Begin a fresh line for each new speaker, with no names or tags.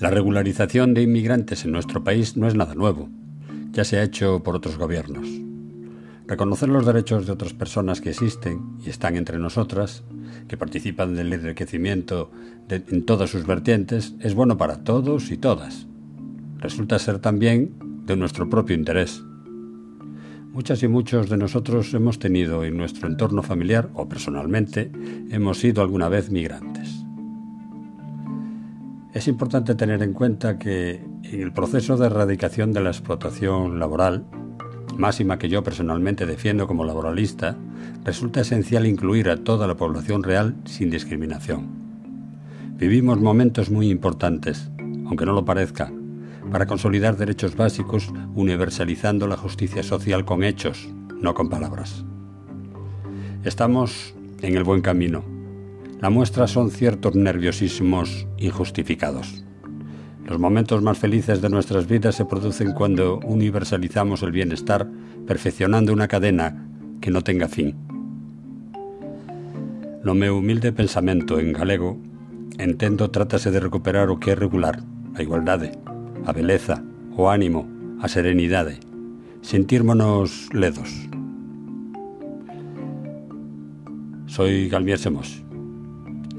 La regularización de inmigrantes en nuestro país no es nada nuevo. Ya se ha hecho por otros gobiernos. Reconocer los derechos de otras personas que existen y están entre nosotras, que participan del enriquecimiento en todas sus vertientes, es bueno para todos y todas. Resulta ser también de nuestro propio interés. Muchas y muchos de nosotros hemos tenido en nuestro entorno familiar o personalmente hemos sido alguna vez migrantes. Es importante tener en cuenta que en el proceso de erradicación de la explotación laboral, máxima que yo personalmente defiendo como laboralista, resulta esencial incluir a toda la población real sin discriminación. Vivimos momentos muy importantes, aunque no lo parezca, para consolidar derechos básicos universalizando la justicia social con hechos, no con palabras. Estamos en el buen camino la muestra son ciertos nerviosismos injustificados. Los momentos más felices de nuestras vidas se producen cuando universalizamos el bienestar, perfeccionando una cadena que no tenga fin. No me humilde pensamiento en galego entendo trátase de recuperar o que regular, a igualdade, a beleza, o ánimo, a serenidade, sentirmonos ledos. Soy Galmier Semos.